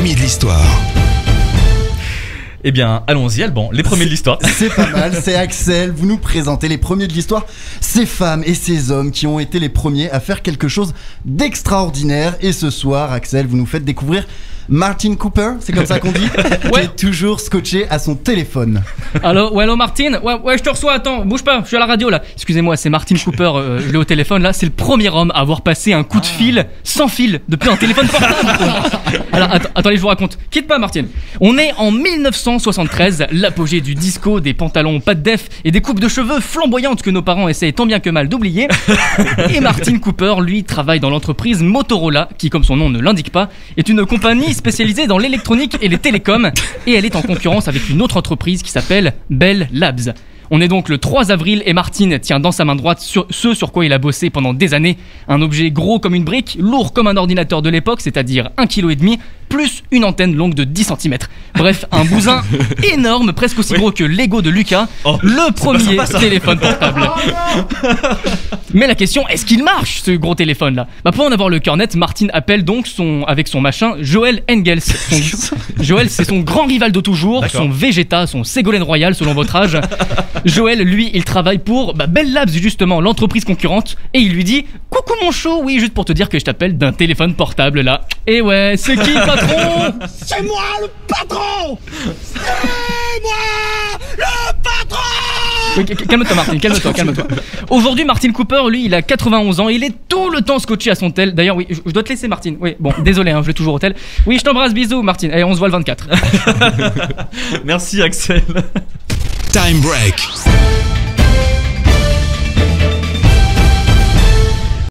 premiers de l'histoire. Eh bien, allons-y, Alban, les premiers de l'histoire. C'est pas mal, c'est Axel. Vous nous présentez les premiers de l'histoire, ces femmes et ces hommes qui ont été les premiers à faire quelque chose d'extraordinaire. Et ce soir, Axel, vous nous faites découvrir Martin Cooper, c'est comme ça qu'on dit, qui est toujours scotché à son téléphone. Allô, ouais, allô Martin ouais, ouais, je te reçois, attends, bouge pas, je suis à la radio là. Excusez-moi, c'est Martin Cooper, euh, je l'ai au téléphone là. C'est le premier homme à avoir passé un coup de fil sans fil depuis un téléphone portable. Alors, att- attendez, je vous raconte. Quitte pas, Martin. On est en 1973, l'apogée du disco, des pantalons pas de def et des coupes de cheveux flamboyantes que nos parents essayaient tant bien que mal d'oublier. Et Martin Cooper, lui, travaille dans l'entreprise Motorola, qui, comme son nom ne l'indique pas, est une compagnie spécialisée dans l'électronique et les télécoms. Et elle est en concurrence avec une autre entreprise qui s'appelle Bell Labs. On est donc le 3 avril et Martin tient dans sa main droite sur- ce sur quoi il a bossé pendant des années. Un objet gros comme une brique, lourd comme un ordinateur de l'époque, c'est-à-dire 1,5 kg, plus une antenne longue de 10 cm. Bref, un bousin énorme, presque aussi gros que l'ego de Lucas, Oh, le premier sympa, téléphone portable. Mais la question, est-ce qu'il marche ce gros téléphone là Bah pour en avoir le cœur net, Martin appelle donc son avec son machin Joël Engels. Son- Joël, c'est son grand rival de toujours, son Vegeta, son Ségolène Royal selon votre âge. Joël, lui, il travaille pour bah, Bell Labs justement, l'entreprise concurrente, et il lui dit "Coucou mon chou, oui, juste pour te dire que je t'appelle d'un téléphone portable là." Et ouais, c'est qui le patron? C'est moi le patron C'est moi le patron Oui, cal- Calme-toi Martin, calme-toi, calme-toi. Aujourd'hui, Martin Cooper, lui, il a 91 ans, il est tout le temps scotché à son tel. D'ailleurs, oui, je je dois te laisser Martin. Oui, bon, désolé, hein, je l'ai toujours au tel. Oui, je t'embrasse, bisous Martin. Et on se voit le 24. Merci, Axel. Time Break.